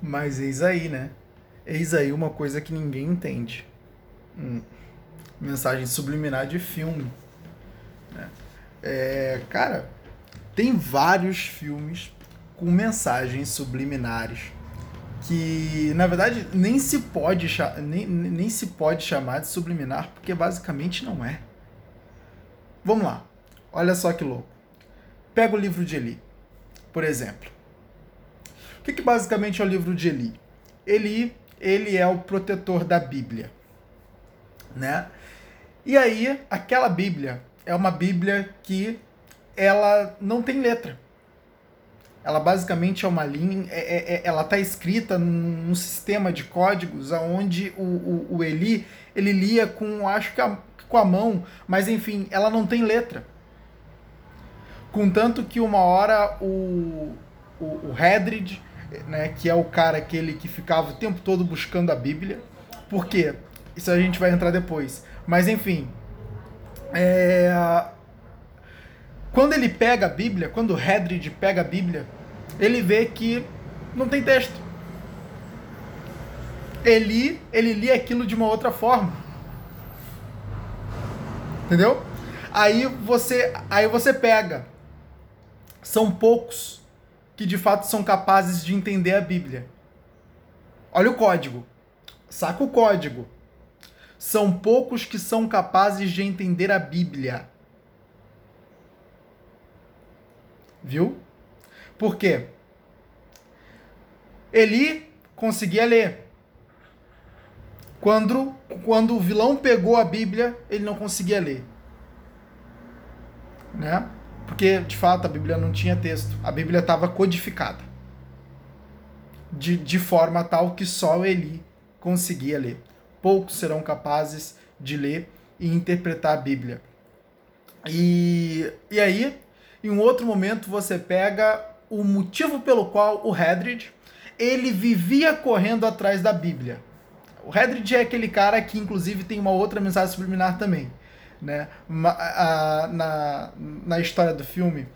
Mas eis aí, né? Eis aí uma coisa que ninguém entende. Hum. Mensagem subliminar de filme. Né? É, cara, tem vários filmes com mensagens subliminares que na verdade nem se pode nem, nem se pode chamar de subliminar porque basicamente não é. Vamos lá. Olha só que louco. Pega o livro de Eli, por exemplo. Que, que basicamente é o livro de Eli? Eli, ele é o protetor da Bíblia, né? E aí, aquela Bíblia é uma Bíblia que ela não tem letra. Ela basicamente é uma linha, é, é, é ela está escrita num sistema de códigos onde o, o, o, Eli ele lia com, acho que a, com a mão, mas enfim, ela não tem letra. Contanto que uma hora o, o, o Hedrid, né, que é o cara aquele que ficava o tempo todo buscando a Bíblia, por quê? Isso a gente vai entrar depois. Mas enfim, é... quando ele pega a Bíblia, quando o Hedrid pega a Bíblia, ele vê que não tem texto. Ele, ele lia aquilo de uma outra forma. Entendeu? Aí você, aí você pega. São poucos que de fato são capazes de entender a Bíblia. Olha o código. Saca o código. São poucos que são capazes de entender a Bíblia. Viu? Por quê? Eli conseguia ler. Quando, quando o vilão pegou a Bíblia, ele não conseguia ler. Né? Porque, de fato, a Bíblia não tinha texto. A Bíblia estava codificada. De, de forma tal que só Eli conseguia ler poucos serão capazes de ler e interpretar a Bíblia. E, e aí, em um outro momento, você pega o motivo pelo qual o Hedrid ele vivia correndo atrás da Bíblia. O Hedrid é aquele cara que, inclusive, tem uma outra mensagem subliminar também. Né? Na, na história do filme,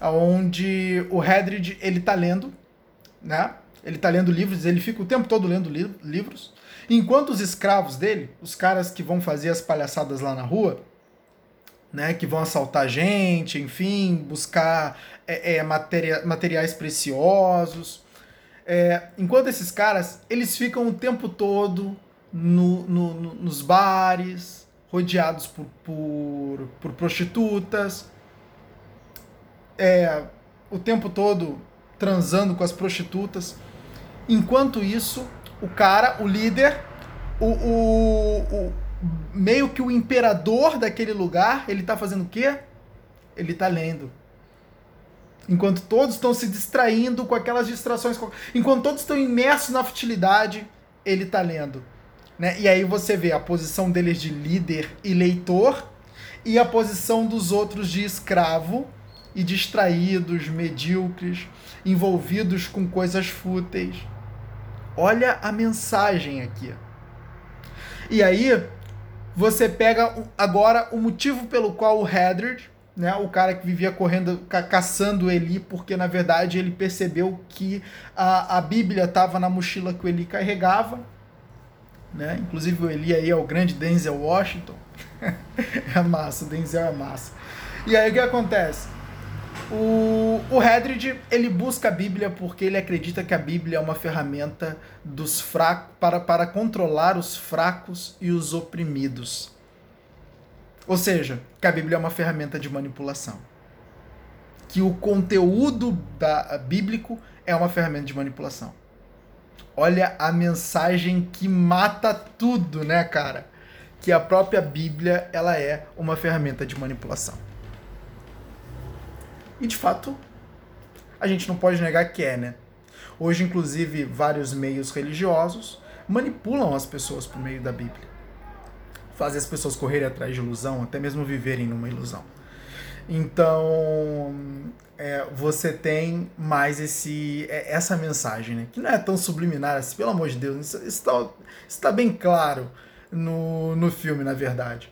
onde o Hedrid ele tá lendo, né? Ele tá lendo livros, ele fica o tempo todo lendo li livros, Enquanto os escravos dele, os caras que vão fazer as palhaçadas lá na rua, né, que vão assaltar gente, enfim, buscar é, é, materia, materiais preciosos. É, enquanto esses caras, eles ficam o tempo todo no, no, no, nos bares, rodeados por, por, por prostitutas, é, o tempo todo transando com as prostitutas. Enquanto isso, o cara, o líder, o, o, o, meio que o imperador daquele lugar, ele tá fazendo o quê? Ele tá lendo. Enquanto todos estão se distraindo com aquelas distrações, enquanto todos estão imersos na futilidade, ele tá lendo. Né? E aí você vê a posição deles de líder e leitor e a posição dos outros de escravo e distraídos, medíocres, envolvidos com coisas fúteis. Olha a mensagem aqui. E aí, você pega agora o motivo pelo qual o Hedred, né, o cara que vivia correndo, ca caçando Eli, porque na verdade ele percebeu que a, a Bíblia estava na mochila que o Eli carregava. Né? Inclusive o Eli aí é o grande Denzel Washington. é massa, o Denzel é massa. E aí o que acontece? O, o Hedrid, ele busca a Bíblia porque ele acredita que a Bíblia é uma ferramenta dos fracos para, para controlar os fracos e os oprimidos. Ou seja, que a Bíblia é uma ferramenta de manipulação. Que o conteúdo da, bíblico é uma ferramenta de manipulação. Olha a mensagem que mata tudo, né, cara? Que a própria Bíblia ela é uma ferramenta de manipulação. E de fato, a gente não pode negar que é, né? Hoje, inclusive, vários meios religiosos manipulam as pessoas por meio da Bíblia. Fazem as pessoas correrem atrás de ilusão, até mesmo viverem numa ilusão. Então, é, você tem mais esse, é, essa mensagem, né? Que não é tão subliminar assim, pelo amor de Deus. Isso está tá bem claro no, no filme, na verdade.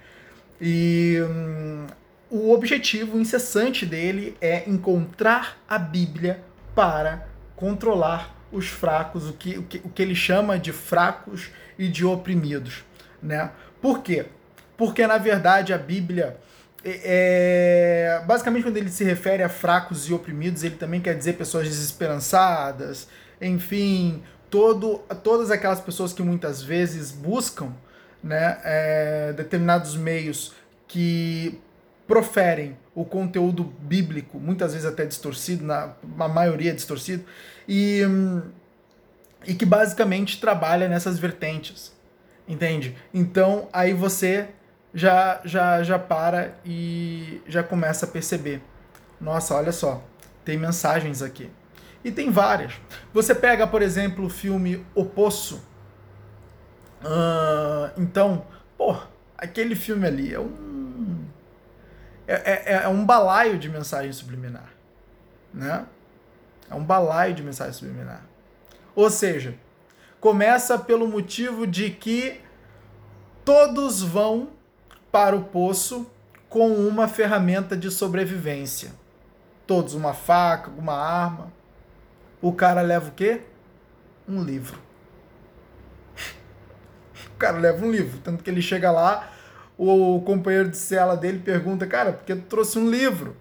E hum, o objetivo incessante dele é encontrar a Bíblia para controlar os fracos, o que, o que, o que ele chama de fracos e de oprimidos. Né? Por quê? Porque, na verdade, a Bíblia, é, é, basicamente, quando ele se refere a fracos e oprimidos, ele também quer dizer pessoas desesperançadas, enfim, todo, todas aquelas pessoas que muitas vezes buscam né, é, determinados meios que proferem o conteúdo bíblico, muitas vezes até distorcido, na a maioria distorcido, e, e que basicamente trabalha nessas vertentes, entende? Então aí você já, já, já para e já começa a perceber. Nossa, olha só, tem mensagens aqui. E tem várias. Você pega, por exemplo, o filme O Poço. Uh, então, pô, aquele filme ali é um. É, é, é um balaio de mensagem subliminar. Né? É um balaio de mensagem subliminar. Ou seja, começa pelo motivo de que todos vão para o poço com uma ferramenta de sobrevivência. Todos, uma faca, uma arma. O cara leva o quê? Um livro. O cara leva um livro. Tanto que ele chega lá, o companheiro de cela dele pergunta, cara, por que tu trouxe um livro?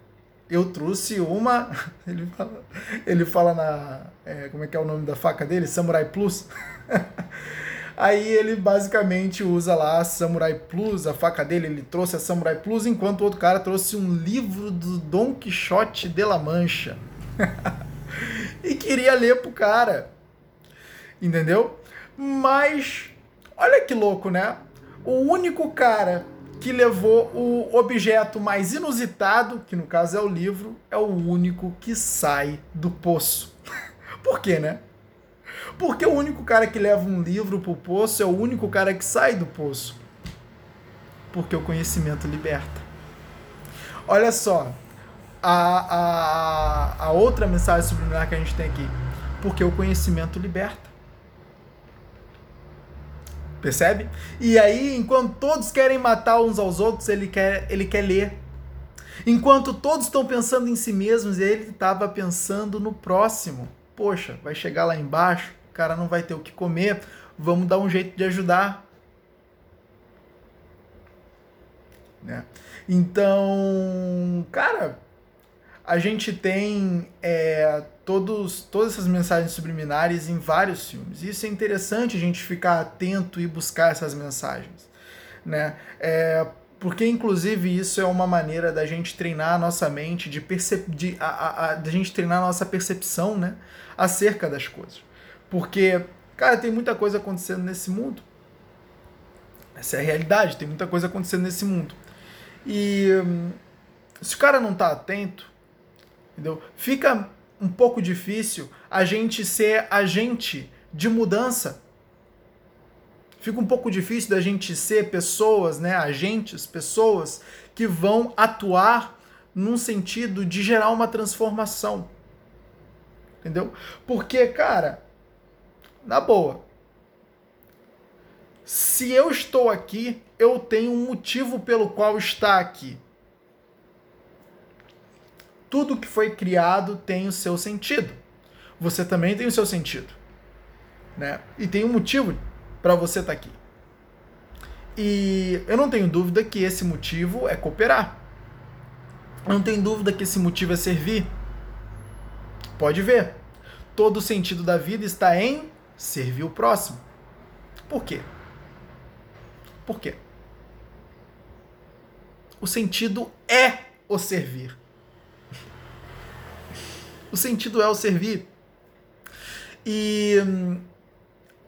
Eu trouxe uma. Ele fala, ele fala na. É, como é que é o nome da faca dele? Samurai Plus. Aí ele basicamente usa lá a Samurai Plus, a faca dele, ele trouxe a Samurai Plus, enquanto o outro cara trouxe um livro do Don Quixote de la Mancha. e queria ler pro cara. Entendeu? Mas, olha que louco, né? O único cara que levou o objeto mais inusitado, que no caso é o livro, é o único que sai do poço. Por quê, né? Porque o único cara que leva um livro pro poço é o único cara que sai do poço. Porque o conhecimento liberta. Olha só, a, a, a outra mensagem subliminar que a gente tem aqui. Porque o conhecimento liberta. Percebe? E aí, enquanto todos querem matar uns aos outros, ele quer, ele quer ler. Enquanto todos estão pensando em si mesmos, ele estava pensando no próximo. Poxa, vai chegar lá embaixo, o cara não vai ter o que comer, vamos dar um jeito de ajudar. Né? Então, cara, a gente tem é, todos, todas essas mensagens subliminares em vários filmes. Isso é interessante a gente ficar atento e buscar essas mensagens. Né? É, porque, inclusive, isso é uma maneira da gente treinar a nossa mente, de, percep de a, a, a, da gente treinar a nossa percepção né? acerca das coisas. Porque, cara, tem muita coisa acontecendo nesse mundo. Essa é a realidade, tem muita coisa acontecendo nesse mundo. E hum, se o cara não tá atento, Entendeu? Fica um pouco difícil a gente ser agente de mudança. Fica um pouco difícil da gente ser pessoas, né, agentes, pessoas que vão atuar num sentido de gerar uma transformação. Entendeu? Porque, cara, na boa, se eu estou aqui, eu tenho um motivo pelo qual estar aqui tudo que foi criado tem o seu sentido. Você também tem o seu sentido. Né? E tem um motivo para você estar tá aqui. E eu não tenho dúvida que esse motivo é cooperar. Eu não tenho dúvida que esse motivo é servir. Pode ver. Todo o sentido da vida está em servir o próximo. Por quê? Por quê? O sentido é o servir. O sentido é o servir. E hum,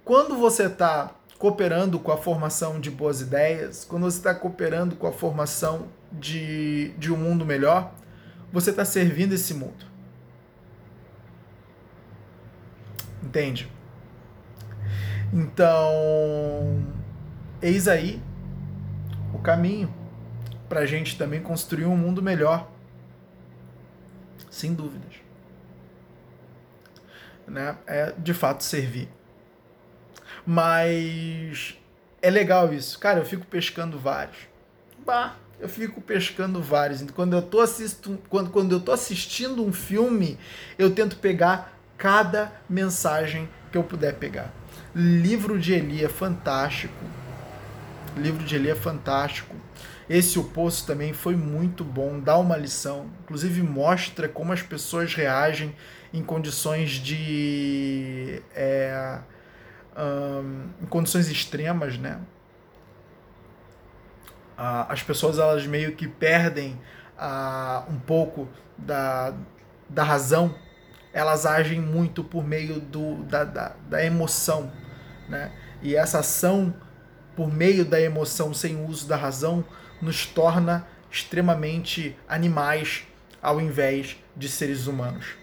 quando você está cooperando com a formação de boas ideias, quando você está cooperando com a formação de, de um mundo melhor, você está servindo esse mundo. Entende? Então, eis aí o caminho para a gente também construir um mundo melhor. Sem dúvidas né? É de fato servir. Mas é legal isso. Cara, eu fico pescando vários. Bah, eu fico pescando vários. Quando eu tô assisto, quando, quando eu tô assistindo um filme, eu tento pegar cada mensagem que eu puder pegar. Livro de Eli é fantástico. Livro de Eli é fantástico. Esse O Poço também foi muito bom, dá uma lição. Inclusive mostra como as pessoas reagem em condições de. É, um, em condições extremas, né? as pessoas elas meio que perdem uh, um pouco da, da razão, elas agem muito por meio do, da, da, da emoção. Né? E essa ação por meio da emoção sem uso da razão nos torna extremamente animais ao invés de seres humanos.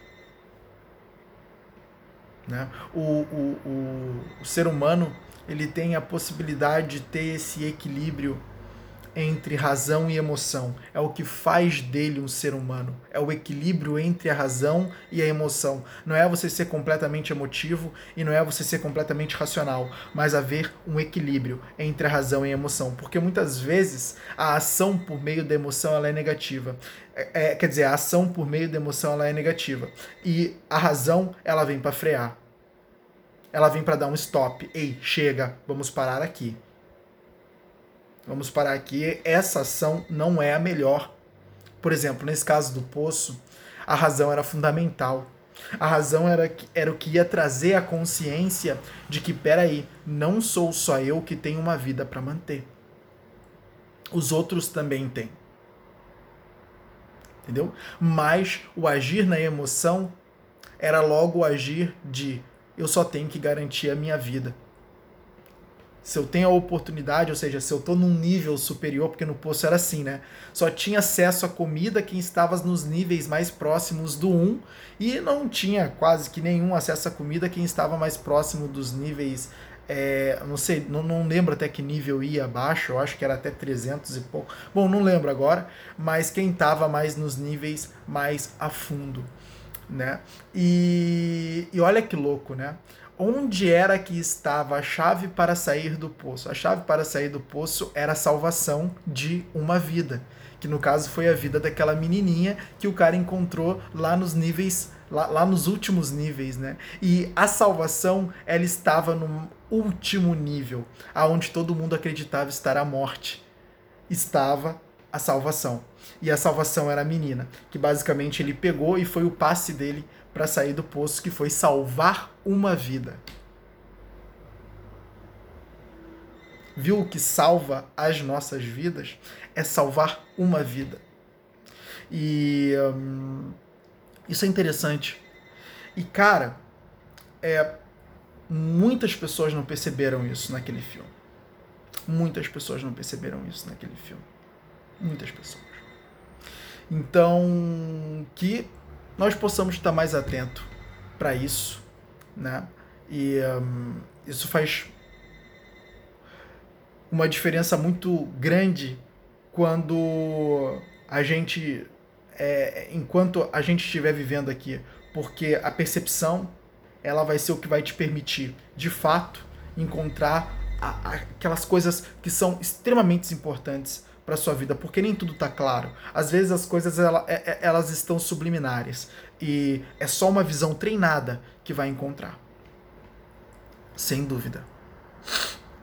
Né? O, o, o, o ser humano ele tem a possibilidade de ter esse equilíbrio entre razão e emoção. É o que faz dele um ser humano. É o equilíbrio entre a razão e a emoção. Não é você ser completamente emotivo e não é você ser completamente racional, mas haver um equilíbrio entre a razão e a emoção. Porque muitas vezes a ação por meio da emoção ela é negativa. É, é quer dizer, a ação por meio da emoção ela é negativa. E a razão ela vem para frear. Ela vem para dar um stop. Ei, chega, vamos parar aqui Vamos parar aqui. Essa ação não é a melhor. Por exemplo, nesse caso do poço, a razão era fundamental. A razão era, era o que ia trazer a consciência de que, peraí, não sou só eu que tenho uma vida para manter. Os outros também têm. Entendeu? Mas o agir na emoção era logo o agir de eu só tenho que garantir a minha vida se eu tenho a oportunidade, ou seja, se eu estou num nível superior, porque no poço era assim, né? Só tinha acesso à comida quem estava nos níveis mais próximos do 1 e não tinha quase que nenhum acesso à comida quem estava mais próximo dos níveis. É, não sei, não, não lembro até que nível ia abaixo, eu acho que era até 300 e pouco. Bom, não lembro agora, mas quem estava mais nos níveis mais a fundo, né? E, e olha que louco, né? Onde era que estava a chave para sair do poço? A chave para sair do poço era a salvação de uma vida, que no caso foi a vida daquela menininha que o cara encontrou lá nos níveis, lá, lá nos últimos níveis, né? E a salvação, ela estava no último nível, aonde todo mundo acreditava estar a morte. Estava a salvação. E a salvação era a menina, que basicamente ele pegou e foi o passe dele para sair do poço, que foi salvar uma vida. Viu o que salva as nossas vidas? É salvar uma vida. E hum, isso é interessante. E cara, é, muitas pessoas não perceberam isso naquele filme. Muitas pessoas não perceberam isso naquele filme. Muitas pessoas. Então, que nós possamos estar mais atento para isso, né? E um, isso faz uma diferença muito grande quando a gente, é, enquanto a gente estiver vivendo aqui, porque a percepção ela vai ser o que vai te permitir, de fato, encontrar a, a, aquelas coisas que são extremamente importantes para sua vida, porque nem tudo tá claro. Às vezes as coisas ela, é, é, elas estão subliminares e é só uma visão treinada que vai encontrar. Sem dúvida.